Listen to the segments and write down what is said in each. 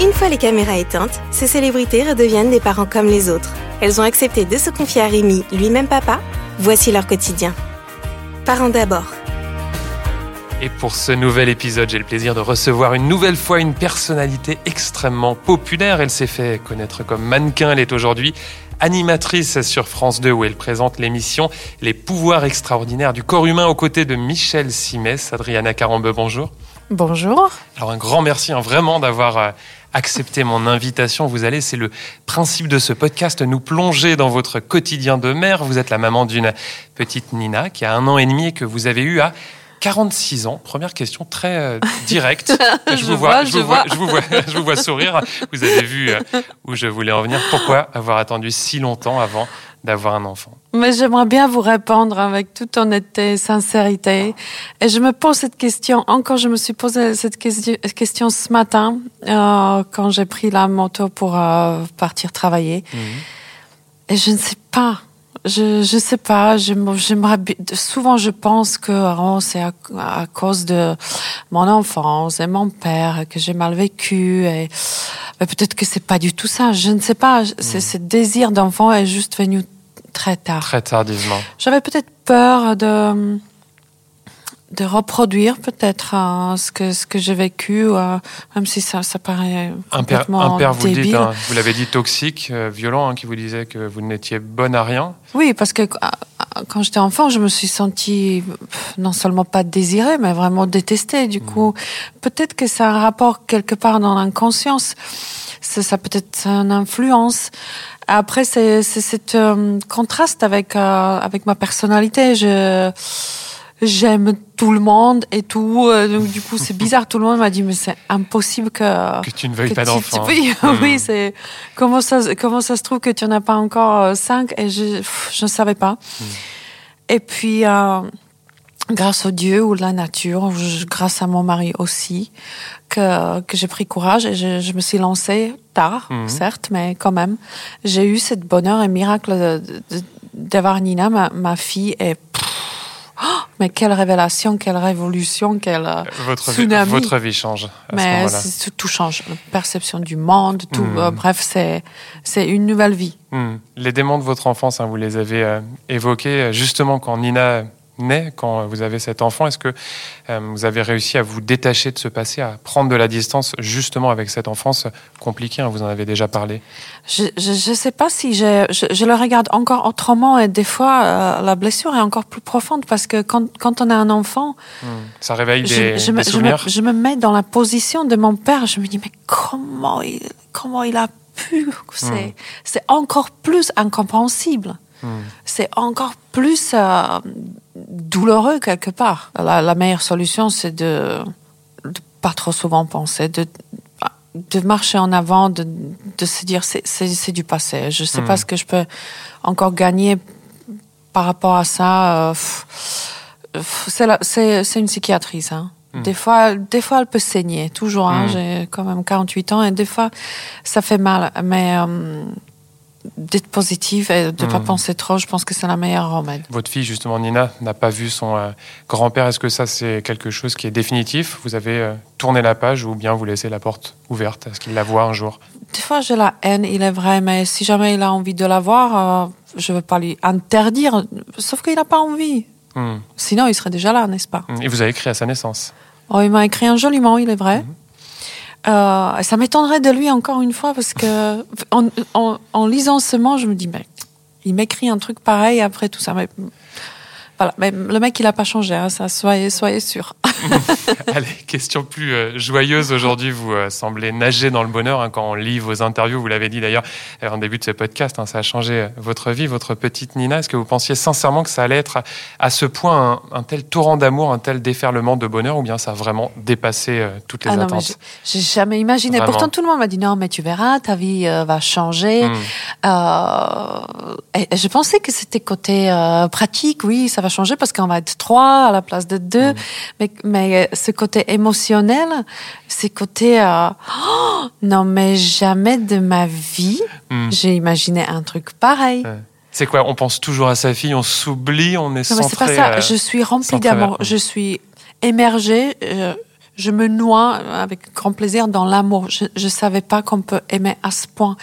Une fois les caméras éteintes, ces célébrités redeviennent des parents comme les autres. Elles ont accepté de se confier à Rémi, lui-même papa. Voici leur quotidien. Parents d'abord. Et pour ce nouvel épisode, j'ai le plaisir de recevoir une nouvelle fois une personnalité extrêmement populaire. Elle s'est fait connaître comme mannequin. Elle est aujourd'hui animatrice sur France 2 où elle présente l'émission Les pouvoirs extraordinaires du corps humain aux côtés de Michel Simès. Adriana Carambeu, bonjour. Bonjour. Alors un grand merci hein, vraiment d'avoir euh, accepté mon invitation. Vous allez, c'est le principe de ce podcast, nous plonger dans votre quotidien de mère. Vous êtes la maman d'une petite Nina qui a un an et demi et que vous avez eu à 46 ans. Première question très euh, directe. Je vous vois, je je vous vois, vois. je vous vois, je vous vois sourire. Vous avez vu euh, où je voulais en venir. Pourquoi avoir attendu si longtemps avant d'avoir un enfant? Mais j'aimerais bien vous répondre avec toute honnêteté et sincérité. Et je me pose cette question, encore je me suis posé cette question, ce matin euh, quand j'ai pris la moto pour euh, partir travailler. Et je ne sais pas. Je je sais pas. j'aime- J'aimerais souvent je pense que oh, c'est à, à cause de mon enfance et mon père que j'ai mal vécu et mais peut-être que c'est pas du tout ça. Je ne sais pas. C'est ce désir d'enfant est juste venu très tard. Très tardivement. J'avais peut-être peur de de reproduire peut-être euh, ce que ce que j'ai vécu, euh, même si ça ça paraît Un père, un père, vous le débile. dites, hein, vous l'avez dit, toxique, euh, violent, hein, qui vous disait que vous n'étiez bonne à rien. Oui, parce que euh, quand j'étais enfant, je me suis sentie non seulement pas désirée, mais vraiment détestée. Du coup, peut-être que c'est un rapport quelque part dans l'inconscience. Ça, ça peut-être une influence. Après, c'est c'est cet euh, contraste avec euh, avec ma personnalité. Je j'aime tout le monde et tout. euh, donc du coup, c'est bizarre. Tout le monde m'a dit mais c'est impossible que Que tu ne veuilles pas d'enfant. Oui, oui, c'est comment ça comment ça se trouve que tu en as pas encore euh, cinq et je ne savais pas. Hmm. Et puis euh, grâce au Dieu ou la nature, grâce à mon mari aussi, que que j'ai pris courage et je, je me suis lancée tard, Mhm. certes, mais quand même, j'ai eu cette bonheur et miracle d'avoir Nina, ma, ma fille, et pff, oh, mais quelle révélation, quelle révolution, quelle euh, Votre vie, tsunami. votre vie change à mais tout, change, la perception du monde, tout. Mhm. euh, bref, c'est c'est une nouvelle vie. Hmm. Les démons de votre enfance, hein, vous les avez euh, évoqués justement quand Nina naît, quand vous avez cet enfant. Est-ce que euh, vous avez réussi à vous détacher de ce passé, à prendre de la distance justement avec cette enfance compliquée hein, Vous en avez déjà parlé? Je, je sais pas si je, je, je le regarde encore autrement et des fois euh, la blessure est encore plus profonde parce que quand, quand on a un enfant, Hmm. Ça réveille des, je, des me, je, me, souvenirs? je me mets dans la position de mon père. Je me dis mais comment il, comment il a pu? C'est Mm. c'est encore plus incompréhensible. Hmm. C'est encore plus euh, douloureux quelque part. La, la meilleure solution, c'est de, de pas trop souvent penser, de de marcher en avant, de, de se dire c'est du passé. Je sais pas ce que je peux encore gagner par rapport à ça. euh, c'est la- c'est c'est une psychiatrice. Hein. Mm. Des fois, des fois, elle peut saigner. Toujours. Hein, Mm. J'ai quand même 48 ans et des fois, ça fait mal. Mais euh, d'être positive et de pas Mm. penser trop, je pense que c'est la meilleure remède. Votre fille, justement, Nina, n'a pas vu son euh, grand-père. Est-ce que ça, c'est quelque chose qui est définitif? Vous avez euh, tourné la page ou bien vous laissez la porte ouverte Est-ce qu'il la voit un jour? Des fois, j'ai la haine, il est vrai, mais si jamais il a envie de la voir, euh, je veux pas lui interdire. Sauf qu'il n'a pas envie. Hmm. Sinon, il serait déjà là, n'est-ce pas? Et vous avez écrit à sa naissance? Oh, Il m'a écrit un joli mot, il est vrai. Mhm. Euh, ça m'étonnerait de lui encore une fois parce que en, en- lisant ce mot, je me dis, mais il m'écrit un truc pareil après tout ça. Voilà, mais le mec, il n'a pas changé, hein, ça, soyez, soyez sûr. Allez, question plus euh, joyeuse aujourd'hui. Vous euh, semblez nager dans le bonheur hein, quand on lit vos interviews. Vous l'avez dit d'ailleurs euh, en début de ce podcast. hein, ça a changé euh, votre vie, votre petite Nina. Est-ce que vous pensiez sincèrement que ça allait être à, à ce point un, un tel torrent d'amour, un tel déferlement de bonheur, ou bien ça a vraiment dépassé euh, toutes les Ah attentes j'ai jamais imaginé. Vraiment. Pourtant, tout le monde m'a dit, non, mais tu verras, ta vie va changer. Hmm. Et, et je pensais que c'était côté pratique, oui, ça va changer parce qu'on va être trois à la place de deux. Mm. Mais, mais ce côté émotionnel, ce côté euh, oh, non mais jamais de ma vie Hmm. j'ai imaginé un truc pareil. Ouais. C'est quoi On pense toujours à sa fille, on s'oublie, on est Non mais centré. c'est pas ça. euh, Je suis remplie d'amour. Je suis émergée. euh, je me noie avec grand plaisir dans l'amour. Je ne savais pas qu'on peut aimer à ce point.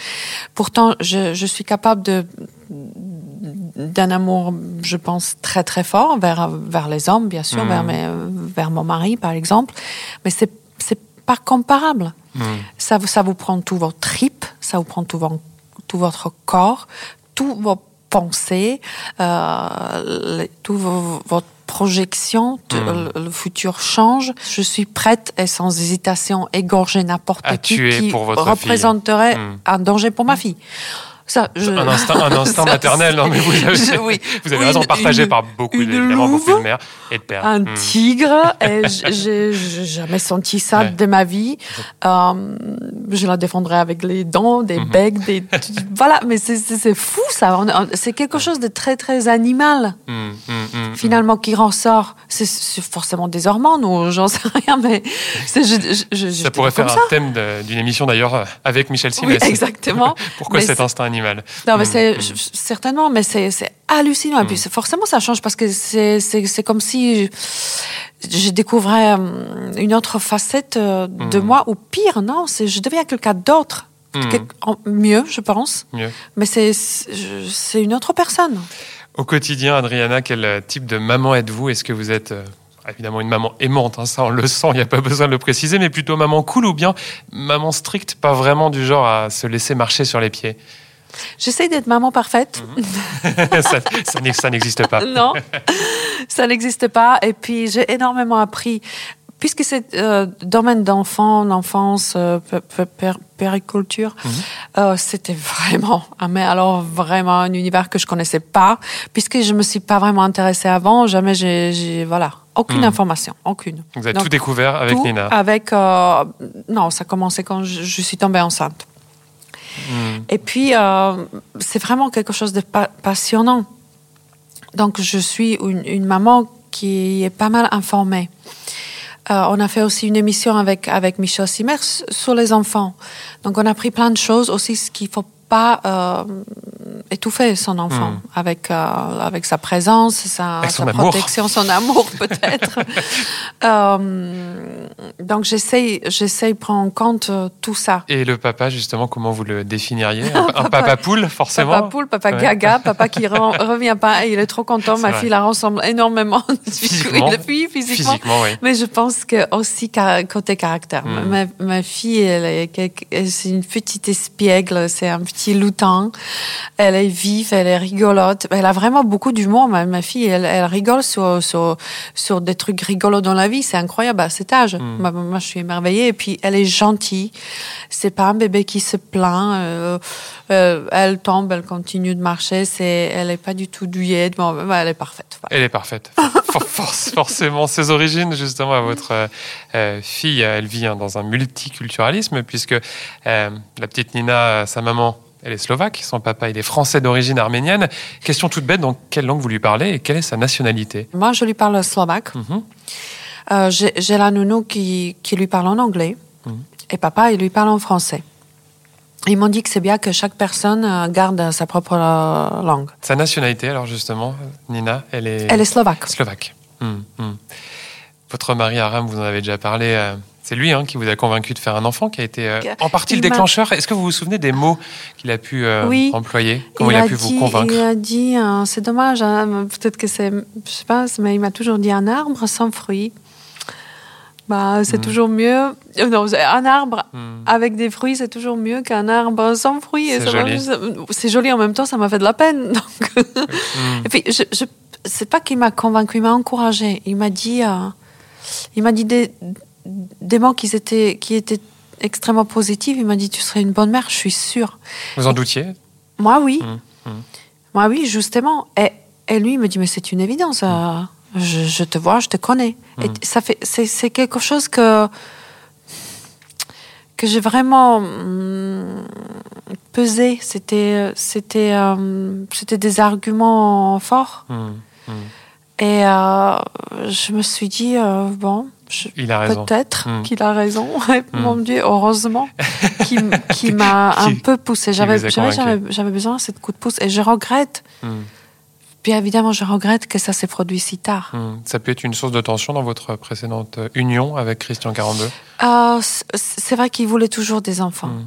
Pourtant, je, je suis capable de d'un amour, je pense, très très fort vers, vers les hommes, bien sûr, vers, mes, vers mon mari, par exemple. Mais c'est c'est pas comparable. Ça, ça vous prend tout votre trip, ça vous prend tout, tout votre corps, tout vos pensées, euh, les- tout vo- votre projection, tout- le, le futur change. Je suis prête et sans hésitation égorger n'importe qui qui représenterait un danger pour ma fille. Ça, je- Un instinct, un instinct Ça, maternel, non mais vous avez, Je- oui. vous avez raison, partagé une- par beaucoup, évidemment, beaucoup de mères et de pères. un Hmm. tigre. J'ai jamais senti ça Ouais. de ma vie. Euh, je la défendrai avec les dents, des Mhm. becs, des voilà. Mais c'est- fou ça. C'est quelque chose de très très animal Hmm, hmm, hmm, finalement qui ressort. C'est forcément des hormones ou j'en sais rien, mais je, je, Ça pourrait faire ça. un thème d'une émission d'ailleurs avec Michel Oui, Simès. exactement. Pourquoi Mais cet instinct animal Non, mais Mm, c'est mm. certainement, mais c'est hallucinant. Et Mm. puis c'est- forcément, ça change parce que c'est comme si je, je découvrais euh, une autre facette euh, de Mm. moi, ou pire, non, c'est je deviens quelqu'un d'autre, Mm. Mieux, je pense. Mieux. Mais c'est c'est je- c'est une autre personne. Au quotidien, Adriana, quel euh, type de maman êtes-vous? Est-ce que vous êtes euh, évidemment une maman aimante, hein, ça on le sent, il n'y a pas besoin de le préciser, mais plutôt maman cool ou bien maman stricte, pas vraiment du genre à se laisser marcher sur les pieds? J'essaie d'être maman parfaite. Ça, ça n'ex- ça n'existe pas. non, ça n'existe pas. Et puis j'ai énormément appris. Puisque c'est euh, domaine d'enfant, d'enfance, euh, pé- pé- pé- périculture, euh, c'était vraiment, mais alors vraiment un univers que je connaissais pas, puisque je me suis pas vraiment intéressée avant. Jamais j'ai, voilà, aucune Mhm. information, aucune. Vous avez Donc, tout découvert avec Tout Nina. Avec euh, non, ça a commencé quand je, je suis tombée enceinte. Hmm. Et puis, euh, c'est vraiment quelque chose de pa- passionnant. Donc, je suis une, maman qui est pas mal informée. Euh, on a fait aussi une émission avec, avec Michel Simers sur les enfants. Donc, on a appris plein de choses aussi, ce qu'il faut pas euh, étouffer son enfant Mm. avec, euh, avec sa présence, sa, Avec son sa protection, son amour peut-être. Euh, donc, j'essaye, j'essaye de prendre en compte tout ça. Et le papa, justement, comment vous le définiriez? Un, un papa poule, forcément? Papa poule, papa Ouais. gaga, papa qui re- revient pas, et il est trop content. Ma vrai. fille la ressemble énormément. Physiquement? Oui, physiquement. Physiquement, oui. Mais je pense que aussi côté caractère. Mm. Ma, ma fille, elle- c'est une petite espiègle, c'est un petit loutin. Elle est vive, elle est rigolote. Elle a vraiment beaucoup d'humour. Ma, ma fille, elle, elle rigole sur, sur, sur des trucs rigolos dans la vie. C'est incroyable à cet âge. Mm. Moi, moi, je suis émerveillée. Et puis, elle est gentille. C'est pas un bébé qui se plaint. euh, euh, elle tombe, elle continue de marcher. C'est, elle est pas du tout douillette. Bon, bah, elle est parfaite. Voilà. Elle est parfaite. For- for- forcément, ses origines, justement, à votre euh, fille, elle vit hein, dans un multiculturalisme, puisque la petite Nina, sa maman, elle est slovaque, son papa, il est français d'origine arménienne. Question toute bête, dans quelle langue vous lui parlez et quelle est sa nationalité Moi, je lui parle slovaque. Mhm. Euh, j'ai la nounou qui, qui lui parle en anglais Mhm. et papa, il lui parle en français. Ils m'ont dit que c'est bien que chaque personne euh, garde sa propre euh, langue. Sa nationalité, alors justement, Nina, elle est, Elle est slovaque. slovaque. Hmm. Votre mari Aram, vous en avez déjà parlé. C'est lui hein, qui vous a convaincu de faire un enfant, qui a été euh, en partie le Il déclencheur. Est-ce que vous vous souvenez des mots qu'il a pu euh, Oui. employer? Comment il, a, pu dit, vous convaincre? Il a dit, euh, c'est dommage, hein, peut-être que c'est, je sais pas, mais il m'a toujours dit un arbre sans fruits. Bah, c'est Mhm. toujours mieux. euh, Non, un arbre Hmm. avec des fruits, c'est toujours mieux qu'un arbre sans fruits. C'est joli. C'est joli en même temps, ça m'a fait de la peine. Donc, Hmm. Et puis, je, je, c'est pas qu'il m'a convaincu, il m'a encouragé. Il m'a dit, il m'a dit des, des mots qui étaient, qui étaient extrêmement positifs. Il m'a dit, tu serais une bonne mère, je suis sûre. Vous en doutiez? Moi, oui. Mm, mm. Moi, oui, justement. Et, et lui, il me dit, mais c'est une évidence. euh, je, je te vois, je te connais. Et Mm. ça fait, c'est, quelque chose que que j'ai vraiment hum, pesé. C'était, c'était, c'était des arguments forts. Et euh, je me suis dit, euh, bon, je- Il a raison. peut-être Mm. qu'il a raison. Et Mm. Mon Dieu, heureusement, qui, m'a Qui- un peu poussé. J'avais, besoin de ce coup de pouce. Et je regrette, Hmm. bien évidemment, je regrette que ça s'est produit si tard. Hmm. Ça peut être une source de tension dans votre précédente union avec Christian 42 Euh, c'est vrai qu'il voulait toujours des enfants, Hmm.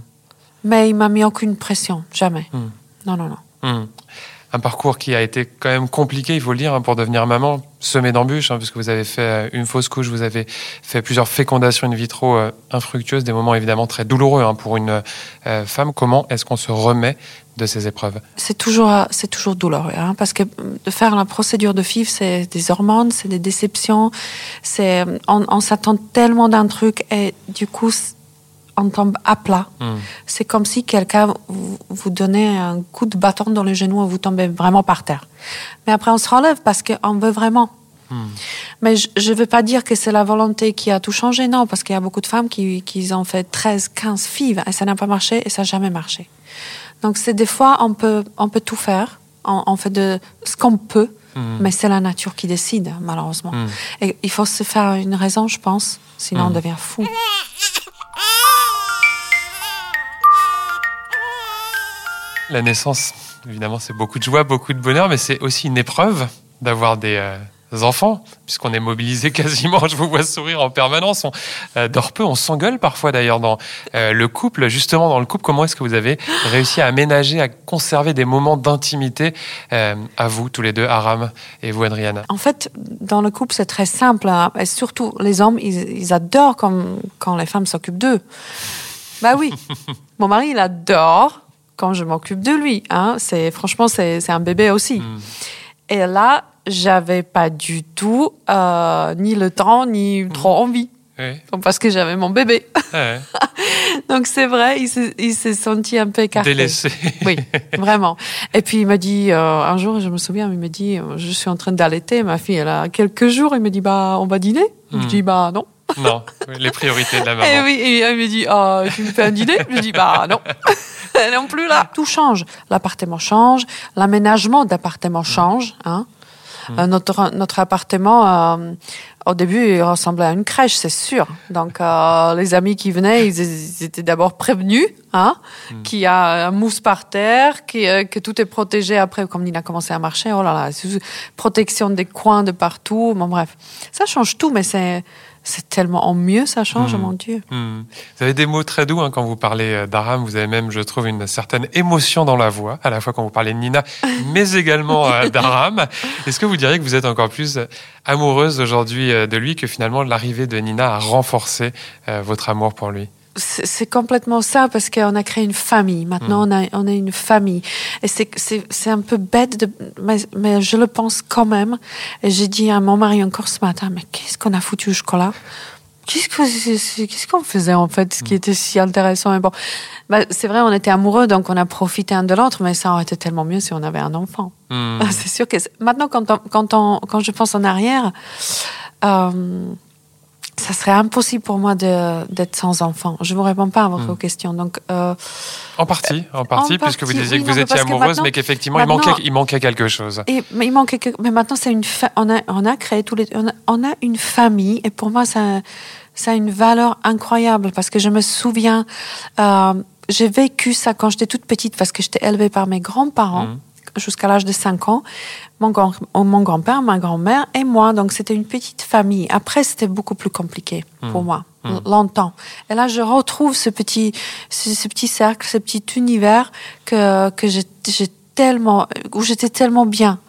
mais il m'a mis aucune pression, jamais. Hmm. Non, non, non. Un parcours qui a été quand même compliqué, il faut le dire, hein, pour devenir maman, semé d'embûches, hein, parce que vous avez fait euh, une fausse couche, vous avez fait plusieurs fécondations in vitro euh, infructueuses, des moments évidemment très douloureux hein, pour une euh, femme. Comment est-ce qu'on se remet de ces épreuves? C'est toujours, toujours douloureux, parce que de faire la procédure de FIV, c'est des hormones, c'est des déceptions, on, on s'attend tellement d'un truc et du coup, on tombe à plat. Hmm. C'est comme si quelqu'un vous, donnait un coup de bâton dans le genou et vous tombez vraiment par terre. Mais après, on se relève parce qu'on veut vraiment. Hmm. Mais je ne veux pas dire que c'est la volonté qui a tout changé, non, parce qu'il y a beaucoup de femmes qui, qui ont fait 13, 15 FIV et ça n'a pas marché et ça n'a jamais marché. Donc, c'est des fois, on peut, on peut tout faire, on, on fait de ce qu'on peut, Hmm. mais c'est la nature qui décide, malheureusement. Hmm. Et il faut se faire une raison, je pense, sinon on devient fou. La naissance, évidemment, c'est beaucoup de joie, beaucoup de bonheur, mais c'est aussi une épreuve d'avoir des euh, enfants, puisqu'on est mobilisé quasiment. Je vous vois sourire en permanence. On euh, dort peu, on s'engueule parfois d'ailleurs dans euh, le couple. Justement, dans le couple, comment est-ce que vous avez réussi à aménager, à conserver des moments d'intimité euh, à vous, tous les deux, Aram et vous, Adriana? En fait, dans le couple, c'est très simple. hein. Et surtout, les hommes, ils, ils adorent quand, quand les femmes s'occupent d'eux. Bah oui. Mon mari, il adore quand je m'occupe de lui. Hein. C'est, franchement, c'est, c'est un bébé aussi. Hmm. Et là, j'avais pas du tout euh, ni le temps, ni trop envie. Oui. Parce que j'avais mon bébé. Ouais. Donc c'est vrai, il s'est, il s'est senti un peu écarté. Délaissé. Oui, vraiment. Et puis il m'a dit, euh, un jour, je me souviens, il me dit, euh, je suis en train d'allaiter, ma fille, elle a quelques jours, il me dit, bah, on va dîner Hmm. Je dis, bah, non. Non, les priorités de la maman. Et oui, et il me dit, ah, tu me fais un dîner Je dis, bah, non. non plus là. Tout change. L'appartement change, l'aménagement d'appartement change. Hein. Euh, notre, notre appartement, euh, au début, il ressemblait à une crèche, c'est sûr. Donc, euh, les amis qui venaient, ils, ils étaient d'abord prévenus, hein, qu'il y a un mousse par terre, qui, euh, que tout est protégé après, comme il a commencé à marcher. Oh là là, c'est- protection des coins de partout. Bon, bref, ça change tout, mais c'est, c'est tellement en mieux, ça change, Mm. mon Dieu. Hmm. Vous avez des mots très doux hein, quand vous parlez euh, d'Aram. Vous avez même, je trouve, une certaine émotion dans la voix, à la fois quand vous parlez de Nina, mais également euh, d'Aram. Est-ce que vous diriez que vous êtes encore plus euh, amoureuse aujourd'hui de lui que finalement l'arrivée de Nina a renforcé euh, votre amour pour lui? C'est complètement ça parce qu'on a créé une famille. Maintenant, on, a, on est une famille. Et c'est- un peu bête, de, mais, mais je le pense quand même. Et j'ai dit à mon mari encore ce matin, mais qu'est-ce qu'on a foutu au chocolat? Qu'est-ce qu'on faisait en fait, ce qui était si intéressant et bon. Bah, c'est vrai, on était amoureux, donc on a profité un de l'autre, mais ça aurait été tellement mieux si on avait un enfant. Hmm. C'est sûr que maintenant, quand, on- quand, on, quand je pense en arrière, euh, ça serait impossible pour moi d'être sans enfant. Je ne vous réponds pas à votre Mm. question. Donc, euh, En partie, en partie, puisque vous disiez que non, vous mais étiez amoureuse, mais qu'effectivement, il manquait, il manquait quelque chose. et, mais il maintenant c'est une fa- on a on a créé tous les on a, on a une famille et pour moi ça ça a une valeur incroyable parce que je me souviens euh, j'ai vécu ça quand j'étais toute petite parce que j'étais élevée par mes grands-parents Mhm. Jusqu'à l'âge de 5 ans. Mon grand mon grand-père ma grand-mère et moi. Donc c'était une petite famille. Après c'était beaucoup plus compliqué pour Mhm. moi. Mhm. longtemps. Et là je retrouve ce petit ce, ce petit cercle ce petit univers que que j'ai j'ai tellement où j'étais tellement bien.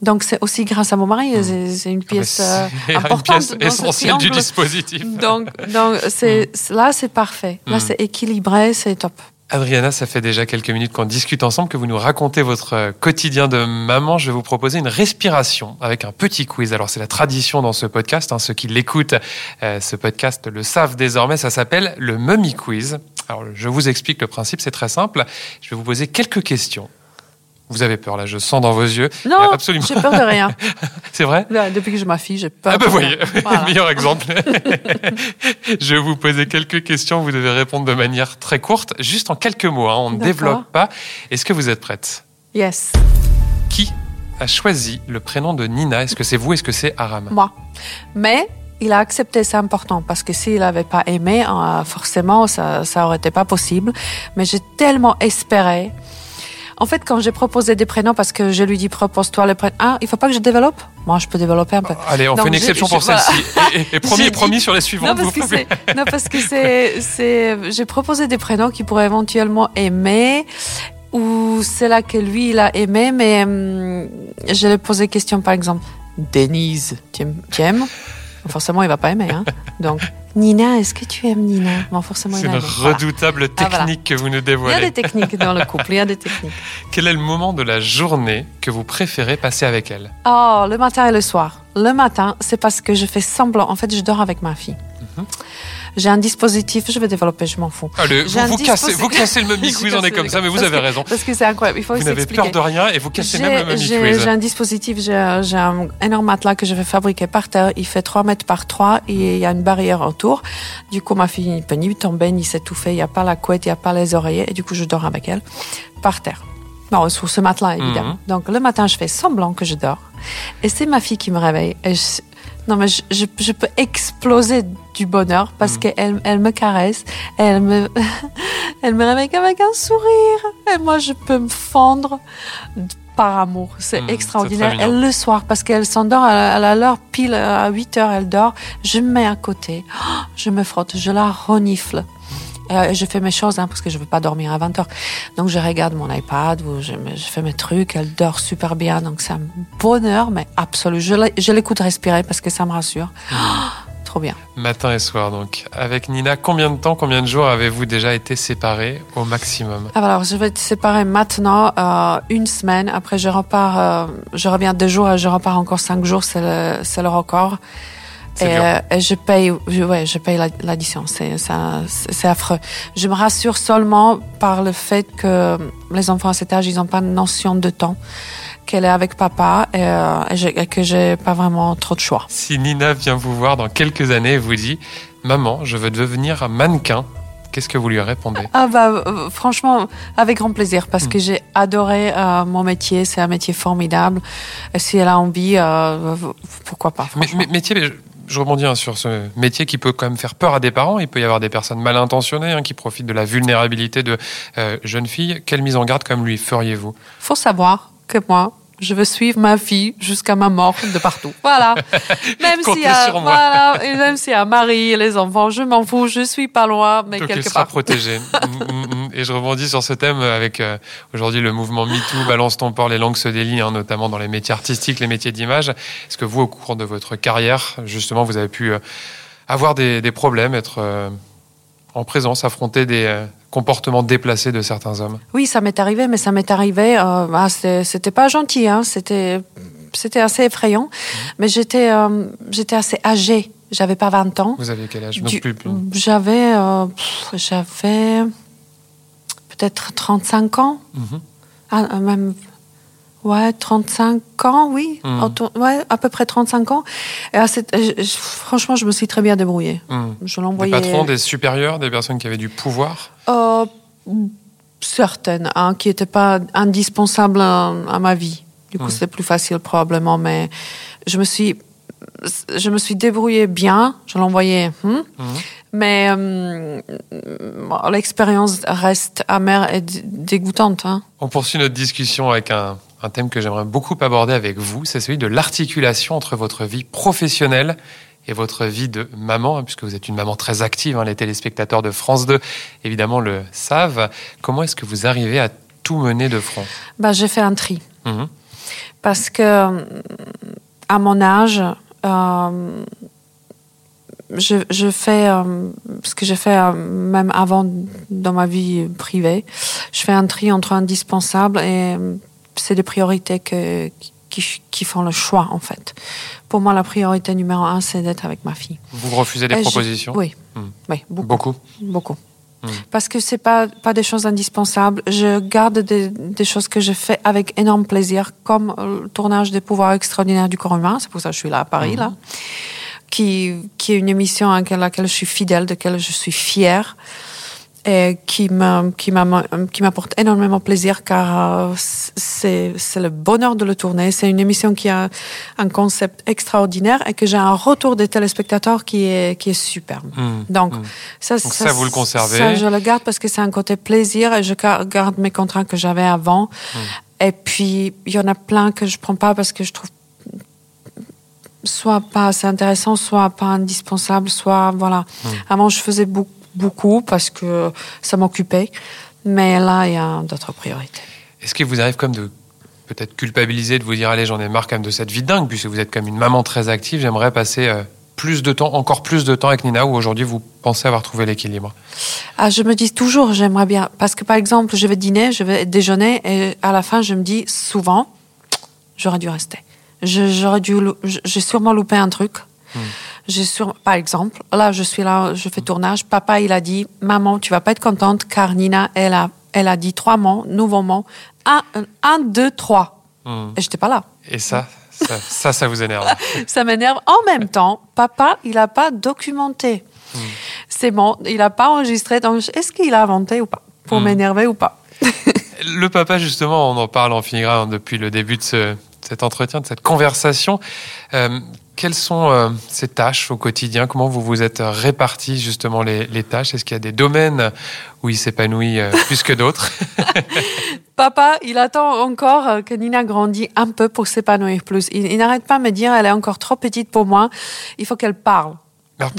Donc c'est aussi grâce à mon mari. C'est c'est une pièce euh, une importante pièce ce essentielle du dispositif. donc donc c'est là c'est parfait. Là c'est équilibré c'est top Adriana, ça fait déjà quelques minutes qu'on discute ensemble, que vous nous racontez votre euh, quotidien de maman. Je vais vous proposer une respiration avec un petit quiz. Alors c'est la tradition dans ce podcast. hein. Ceux qui l'écoutent, euh, ce podcast le savent désormais. Ça s'appelle le Mummy Quiz. Alors je vous explique le principe. C'est très simple. Je vais vous poser quelques questions. Vous avez peur là, je sens dans vos yeux. non absolument. j'ai peur de rien C'est vrai Là, depuis que j'ai ma fille j'ai peur Ah bah de voyez. Voilà. meilleur exemple. je vais vous poser quelques questions, vous devez répondre de manière très courte, juste en quelques mots, hein, on ne développe pas. Est-ce que vous êtes prête? Yes Qui a choisi le prénom de Nina? Est-ce que c'est vous? Est-ce que c'est Aram? Moi mais il a accepté, c'est important, parce que s'il n'avait pas aimé, euh, forcément, ça, ça aurait été pas possible. Mais j'ai tellement espéré. En fait, quand j'ai proposé des prénoms, parce que je lui dis propose-toi le prénom. Ah, il faut pas que je développe? Moi, je peux développer un peu. Allez, on Donc, fait une exception pour voilà. celle-ci. Et, et- et promis, J'ai promis dit- sur les suivantes. Non, parce vous que c'est, non, parce que c'est, c'est, j'ai proposé des prénoms qu'il pourrait éventuellement aimer, ou c'est là que lui, il a aimé, mais hum, je lui ai posé question, par exemple, Denise, tu aimes? Forcément, il va pas aimer, hein. Donc, Nina, est-ce que tu aimes Nina? Bon, forcément, C'est une. Voilà. redoutable Ah, voilà. technique que vous nous Il y a dévoilez. des techniques dans le couple, il y a des techniques. Quel est le moment de la journée que vous préférez passer avec elle? Oh, le matin et le soir. Le matin, c'est parce que je fais semblant. En fait, je dors avec ma fille. Mhm. J'ai un dispositif, je vais développer, je m'en fous. Allez, vous, cassez, vous cassez le mummy quiz, on est comme ça, mais vous parce avez que- raison. Parce que c'est incroyable, il faut Vous n'avez peur de rien et vous cassez même le mummy quiz. j'ai un dispositif, j'ai un énorme matelas que je vais fabriquer par terre. Il fait 3 mètres par 3 et il y a une barrière autour. Du coup, ma fille peut ni tomber ni s'étouffer. Il n'y a pas la couette, il n'y a pas les oreillers. Et du coup, je dors avec elle par terre. Non, sur ce matelas, évidemment. Mhm. Donc, le matin, je fais semblant que je dors. Et c'est ma fille qui me réveille. Et je- non, mais je, je, je peux exploser du bonheur parce Mhm. qu'elle elle me caresse. Elle me, elle me réveille avec un sourire. Et moi, je peux me fendre par amour. C'est c'est extraordinaire. Elle le soir, parce qu'elle s'endort à, la- à la- l'heure pile à 8 heures, elle dort. Je me mets à côté. Oh, Je me frotte, je la renifle. Et je fais mes choses, hein, parce que je veux pas dormir à 20 heures. Donc je regarde mon iPad, ou je, fais mes trucs, elle dort super bien. Donc c'est un bonheur, mais absolu. Je l'écoute respirer parce que ça me rassure. Oh, trop bien. Matin et soir, donc. Avec Nina, combien de temps, combien de jours avez-vous déjà été séparés au maximum? Ah, alors, je vais être séparée maintenant euh, une semaine. Après, je repars, euh, je reviens deux jours et je repars encore cinq jours. C'est le, c'est le record. Et, euh, et je paye, je, ouais, je paye la- l'addition. C'est, ça- c'est c'est affreux. Je me rassure seulement par le fait que les enfants à cet âge, ils n'ont pas de notion de temps, qu'elle est avec papa et, euh, et, j'ai- et que j'ai pas vraiment trop de choix. Si Nina vient vous voir dans quelques années et vous dit Maman, je veux devenir mannequin, qu'est-ce que vous lui répondez? Ah bah euh, franchement avec grand plaisir parce que j'ai adoré euh, mon métier, c'est un métier formidable. Et si elle a envie, euh, pourquoi pas. Mais, mais- métier, mais je, rebondis hein, sur ce métier qui peut quand même faire peur à des parents. Il peut y avoir des personnes mal intentionnées hein, qui profitent de la vulnérabilité de euh, jeunes filles. Quelle mise en garde comme lui feriez-vous? Faut savoir que moi, je veux suivre ma fille jusqu'à ma mort de partout. Voilà. Même voilà, et même s'il y a un mari et les enfants, je m'en fous, je suis pas loin, mais Donc elle quelque sera part. protégée. Mm, mm, mm. Et je rebondis sur ce thème avec euh, aujourd'hui le mouvement MeToo, Balance ton port, les langues se délient, hein, notamment dans les métiers artistiques, les métiers d'image. Est-ce que vous, au cours de votre carrière, justement, vous avez pu euh, avoir des, des problèmes, être euh, en présence, affronter des comportements déplacés de certains hommes Oui, ça m'est arrivé, mais ça m'est arrivé. Euh, ah, c'était pas gentil, hein, c'était c'était assez effrayant. Mais j'étais euh, j'étais assez âgée. J'avais pas 20 ans. Vous aviez quel âge? Non, Du- plus, plus. J'avais euh, j'avais peut-être 35 ans. Mhm. Ah, même ouais 35 ans, oui. Autour- ouais, à peu près 35 ans. Et à cette- je- je- franchement, je me suis très bien débrouillée. Mm. Je Des l'envoyais. patrons, des supérieurs, des personnes qui avaient du pouvoir Euh, certaines, hein, qui n'étaient pas indispensables à, à ma vie. Du coup, Mm. c'était plus facile probablement, mais je me suis, je me suis débrouillée bien. Je l'envoyais, hmm, mais euh, l'expérience reste amère et dégoûtante. Hein. On poursuit notre discussion avec un, un thème que j'aimerais beaucoup aborder avec vous, c'est celui de l'articulation entre votre vie professionnelle et votre vie de maman, hein, puisque vous êtes une maman très active, hein, les téléspectateurs de France 2 évidemment le savent. Comment est-ce que vous arrivez à tout mener de front? Bah, j'ai fait un tri. Mhm. Parce que, à mon âge, euh, je, je fais euh, ce que j'ai fait euh, même avant dans ma vie privée. Je fais un tri entre indispensable et c'est des priorités que, qui, qui font le choix, en fait. Pour moi, la priorité numéro un, c'est d'être avec ma fille. Vous refusez des Et je- propositions Oui, Hmm. oui, beaucoup. Beaucoup. Beaucoup. Hmm. Parce que c'est pas pas des choses indispensables. Je garde des, des choses que je fais avec énorme plaisir, comme le tournage des pouvoirs extraordinaires du corps humain. C'est pour ça que je suis là à Paris, Mhm. là. Qui, qui est une émission à laquelle je suis fidèle, de laquelle je suis fière. Et qui m'apporte énormément plaisir car euh, c'est le bonheur de le tourner. C'est une émission qui a un concept extraordinaire et que j'ai un retour des téléspectateurs qui est qui est superbe. Hmm. Donc Hmm. ça, Donc ça, vous le conservez. Ça, je le garde parce que c'est un côté plaisir et je gar- garde mes contrats que j'avais avant. Hmm. Et puis il y en a plein que je prends pas parce que je trouve soit pas assez intéressant, soit pas indispensable, soit voilà. Avant, je faisais beaucoup, beaucoup parce que ça m'occupait, mais là, il y a d'autres priorités. Est-ce qu'il vous arrive comme de peut-être culpabiliser, de vous dire allez j'en ai marre quand même de cette vie dingue, puisque vous êtes comme une maman très active, j'aimerais passer euh, plus de temps, encore plus de temps avec Nina, ou aujourd'hui vous pensez avoir trouvé l'équilibre? Ah, je me dis toujours, j'aimerais bien, parce que par exemple, je vais dîner, je vais déjeuner, et à la fin, je me dis souvent, j'aurais dû rester. Je- J'aurais dû, j'ai sûrement loupé un truc. J'ai sur, par exemple, là, je suis là, je fais tournage. Papa, il a dit, maman, tu vas pas être contente car Nina, elle a, elle a dit trois mots, nouveaux mots. Un, un, deux, trois. Hmm. Et j'étais pas là. Et ça, ça, ça, ça vous énerve. Ça m'énerve. En même temps, papa, il a pas documenté. C'est bon, il a pas enregistré. Donc, est-ce qu'il a inventé ou pas? Pour m'énerver ou pas? Le papa, justement, on en parle en filigrane depuis le début de ce- cet entretien, de cette conversation. Euh, quelles sont euh, ces tâches au quotidien? Comment vous vous êtes répartis justement les, les tâches? Est-ce qu'il y a des domaines où il s'épanouit euh, plus que d'autres? Papa, il attend encore euh, que Nina grandisse un peu pour s'épanouir plus. Il, il n'arrête pas de me dire, elle est encore trop petite pour moi, il faut qu'elle parle.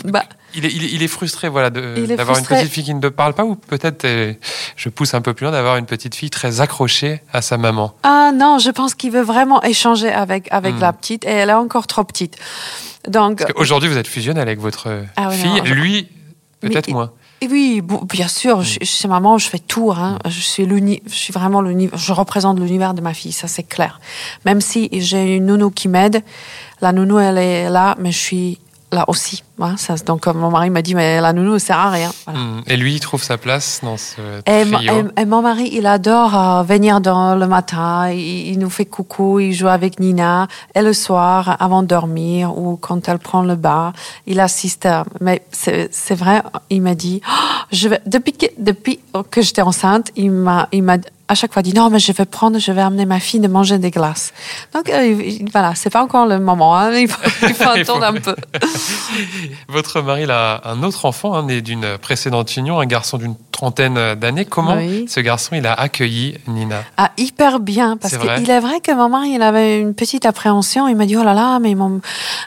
Bah, il, est, il, est, il est frustré voilà, d'avoir une petite fille qui ne parle pas, ou peut-être, euh, je pousse un peu plus loin, d'avoir une petite fille très accrochée à sa maman? ah non, je pense qu'il veut vraiment échanger avec, avec Hmm. la petite et elle est encore trop petite. Donc, Parce qu'aujourd'hui, vous êtes fusionnel avec votre Ah fille, non, lui, peut-être moins. Oui, bien sûr, je- chez maman, je fais tout. Hein. Je suis l'uni, je suis vraiment l'univers, je représente l'univers de ma fille, ça c'est clair. Même si j'ai une nounou qui m'aide, la nounou elle est là, mais je suis là aussi. Ça, donc euh, mon mari m'a dit, mais la nounou elle sert à rien. Voilà. Hmm. Et lui, il trouve sa place dans ce trio. et- et mon mari, il adore euh, venir dans le matin, il, il nous fait coucou, il joue avec Nina, et le soir, avant de dormir, ou quand elle prend le bain, il assiste. à- mais c'est c'est vrai, il m'a dit, Oh, je vais, depuis que, depuis que j'étais enceinte, il m'a, il m'a à chaque fois dit, non, mais je vais prendre, je vais amener ma fille de manger des glaces. Donc, euh, il- voilà, c'est pas encore le moment, hein, il faut, il attendre un peu. Votre mari il a un autre enfant, hein, né d'une précédente union, un garçon d'une trentaine d'années. Comment Oui. ce garçon il a accueilli Nina? Ah, hyper bien, parce qu'il est vrai que mon mari, il avait une petite appréhension. Il m'a dit, oh là là, mais mon,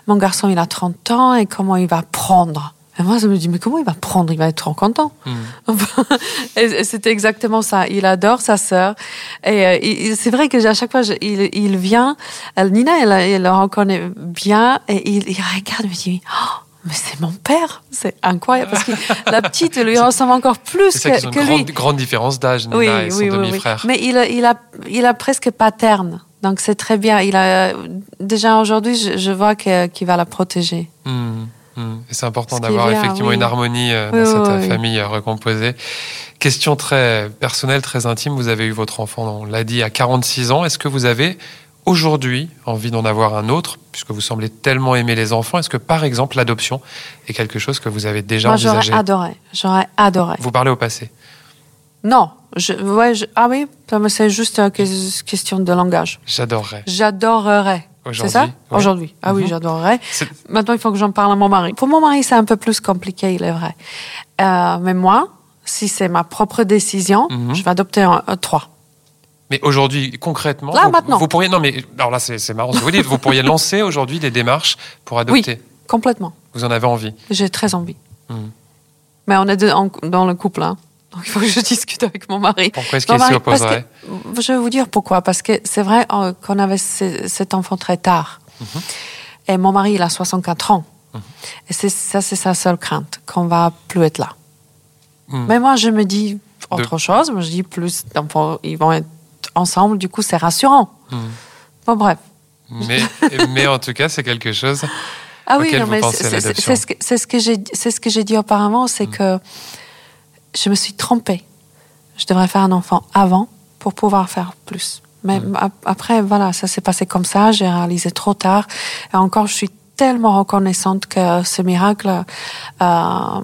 mon garçon, il a 30 ans, et comment il va prendre? Et moi, je me dis, mais comment il va prendre? Il va être trop content. Et et c'était exactement ça. Il adore sa sœur. Et euh, c'est vrai que à chaque fois, je- il, il vient, Nina, elle, elle le reconnaît bien, et il, il regarde, il me dit, oh, mais c'est mon père, c'est incroyable parce que la petite lui ressemble encore plus C'est ça que, que une lui. grande, grande différence d'âge, Nina Oui, et son oui, oui, oui. demi-frère. Mais il a, il a, il a presque paterne. Donc c'est très bien. Il a déjà aujourd'hui, je, je vois que- qu'il va la protéger. Hmm, Et C'est important d'avoir effectivement oui. une harmonie euh, dans Oui, cette oui, euh, famille euh, recomposée. Question très personnelle, très intime. Vous avez eu votre enfant, on l'a dit, à 46 ans. Est-ce que vous avez aujourd'hui envie d'en avoir un autre, puisque vous semblez tellement aimer les enfants? Est-ce que par exemple l'adoption est quelque chose que vous avez déjà Moi, j'aurais envisagé? adoré. J'aurais adoré. Vous parlez au passé. Non, je, ouais, je- ah oui, c'est juste une que- question de langage. J'adorerais. J'adorerais. C'est ça ouais. Aujourd'hui. Ah oui, Mhm. j'adorerais. Maintenant, il faut que j'en parle à mon mari. Pour mon mari, c'est un peu plus compliqué, il est vrai. Euh, mais moi, si c'est ma propre décision, Mhm. je vais adopter un, un trois. Mais aujourd'hui, concrètement, Là, vous, maintenant. vous pourriez. Non, mais alors là, c'est marrant ce que vous dites. Vous pourriez lancer aujourd'hui des démarches pour adopter. Complètement. Vous en avez envie. J'ai très envie. Mhm. Mais on est en- dans le couple, hein. Donc il faut que je discute avec mon mari. Pourquoi est-ce qu'il s'y opposerait que- Je vais vous dire pourquoi. Parce que c'est vrai euh, qu'on avait ce- cet enfant très tard. Mhm. Et mon mari, il a 64 ans. Et c'est, ça, c'est sa seule crainte, qu'on va plus être là. Mhm. Mais moi, je me dis autre chose. Moi, je dis plus d'enfants, ils vont être ensemble. Du coup, c'est rassurant. Mhm. Bon, bref. mais, mais en tout cas, c'est quelque chose. Ah oui, non, mais c'est, c'est- l'adoption. c'est ce que, c'est ce que j'ai, c'est ce que j'ai dit auparavant, c'est que je me suis trompée. Je devrais faire un enfant avant pour pouvoir faire plus. Mais ap- après, voilà, ça s'est passé comme ça. J'ai réalisé trop tard. Et encore, je suis tellement reconnaissante que ce miracle euh,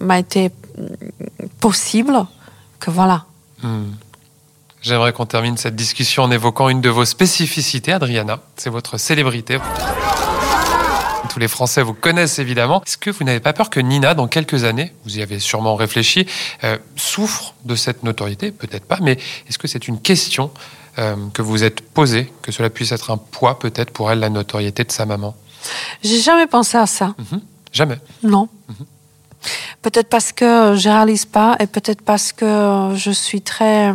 m'a été possible que voilà. Hmm. J'aimerais qu'on termine cette discussion en évoquant une de vos spécificités, Adriana. C'est votre célébrité. Tous les Français vous connaissent évidemment. Est-ce que vous n'avez pas peur que Nina, dans quelques années, vous y avez sûrement réfléchi, euh, souffre de cette notoriété? Peut-être pas, mais est-ce que c'est une question euh, que vous êtes posée, que cela puisse être un poids peut-être pour elle, la notoriété de sa maman? J'ai jamais pensé à ça. Mhm. Jamais? Non. Peut-être parce que je réalise pas et peut-être parce que je suis très.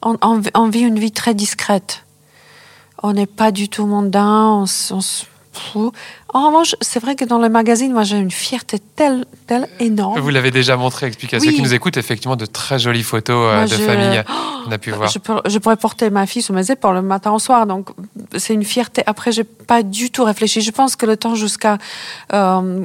On, on- on vit une vie très discrète. On n'est pas du tout mondain, on, s- on se fout. En revanche, c'est vrai que dans le magazine, moi j'ai une fierté telle, telle énorme. Vous l'avez déjà montré, expliquez à ceux qui nous écoutent, effectivement, de très jolies photos euh, Moi, de je- famille qu'on a pu voir. Je, peux- je pourrais porter ma fille sous mes épaules le matin au soir, donc c'est une fierté. Après, j'ai pas du tout réfléchi. Je pense que le temps jusqu'à euh,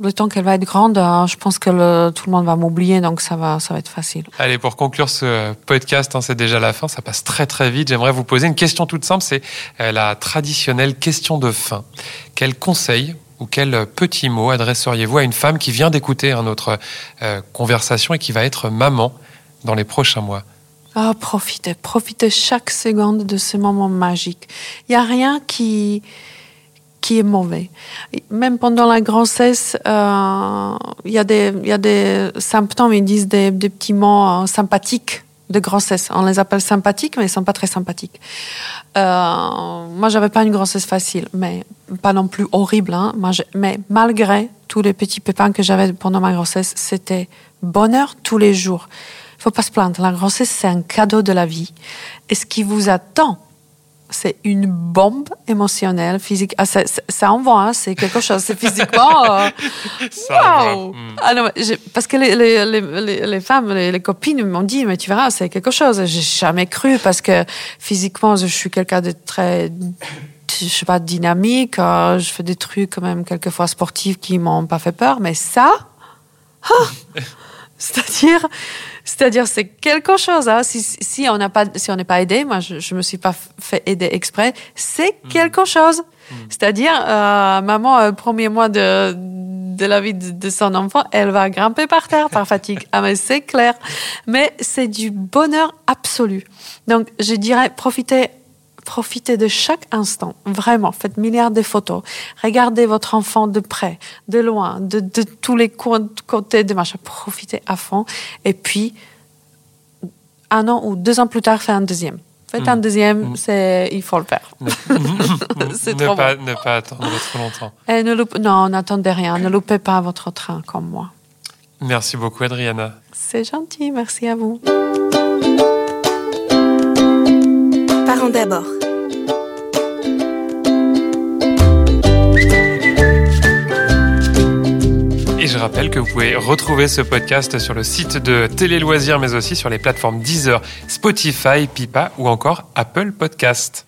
le temps qu'elle va être grande, euh, je pense que le- tout le monde va m'oublier, donc ça va, ça va être facile. Allez, pour conclure ce podcast, hein, c'est déjà la fin, ça passe très très vite. J'aimerais vous poser une question toute simple, c'est euh, la traditionnelle question de fin. Quel conseil ou quel petit mot adresseriez-vous à une femme qui vient d'écouter notre euh, conversation et qui va être maman dans les prochains mois? Ah, profitez, profitez chaque seconde de ce moment magique. Il n'y a rien qui, qui est mauvais. Même pendant la grossesse, euh, il y, a des- y a des symptômes, ils disent des, des petits mots euh, sympathiques de grossesse. On les appelle sympathiques, mais ils sont pas très sympathiques. Euh, moi, j'avais pas une grossesse facile, mais pas non plus horrible. Hein. Mais malgré tous les petits pépins que j'avais pendant ma grossesse, c'était bonheur tous les jours. Il faut pas se plaindre. La grossesse, c'est un cadeau de la vie. Et ce qui vous attend, c'est une bombe émotionnelle, physique. Ah, ça, ça- ça envoie, hein, c'est quelque chose. C'est physiquement. euh, voilà. Mm. Ah non, Parce que les, les, les, les- les femmes, les copines m'ont dit, mais tu verras, c'est quelque chose. J'ai jamais cru parce que physiquement, je suis quelqu'un de très, je sais pas, dynamique. euh, je fais des trucs quand même quelquefois sportifs qui m'ont pas fait peur, mais ça, ah c'est-à-dire, c'est-à-dire, c'est quelque chose. Hein. Si, si on n'a pas, si on n'est pas aidé, moi, je, je me suis pas fait aider exprès. C'est quelque chose. C'est-à-dire, euh, maman, euh, premier mois de de la vie de, de son enfant, elle va grimper par terre par fatigue. Ah mais c'est clair. Mais c'est du bonheur absolu. Donc, je dirais, profitez Profitez de chaque instant, vraiment. Faites milliards de photos. Regardez votre enfant de près, de loin, de, de tous les coins- côtés de machin. Profitez à fond. Et puis, un an ou deux ans plus tard, faites un deuxième. Faites un deuxième, c'est, il faut le faire. Ne, C'est ne trop pas, ne pas attendre trop longtemps. Et ne loupe- non, n'attendez rien. Ne loupez pas votre train comme moi. Merci beaucoup, Adriana. C'est gentil. Merci à vous. Parents d'abord. Et je rappelle que vous pouvez retrouver ce podcast sur le site de Télé Loisirs, mais aussi sur les plateformes Deezer, Spotify, Pipa ou encore Apple Podcast.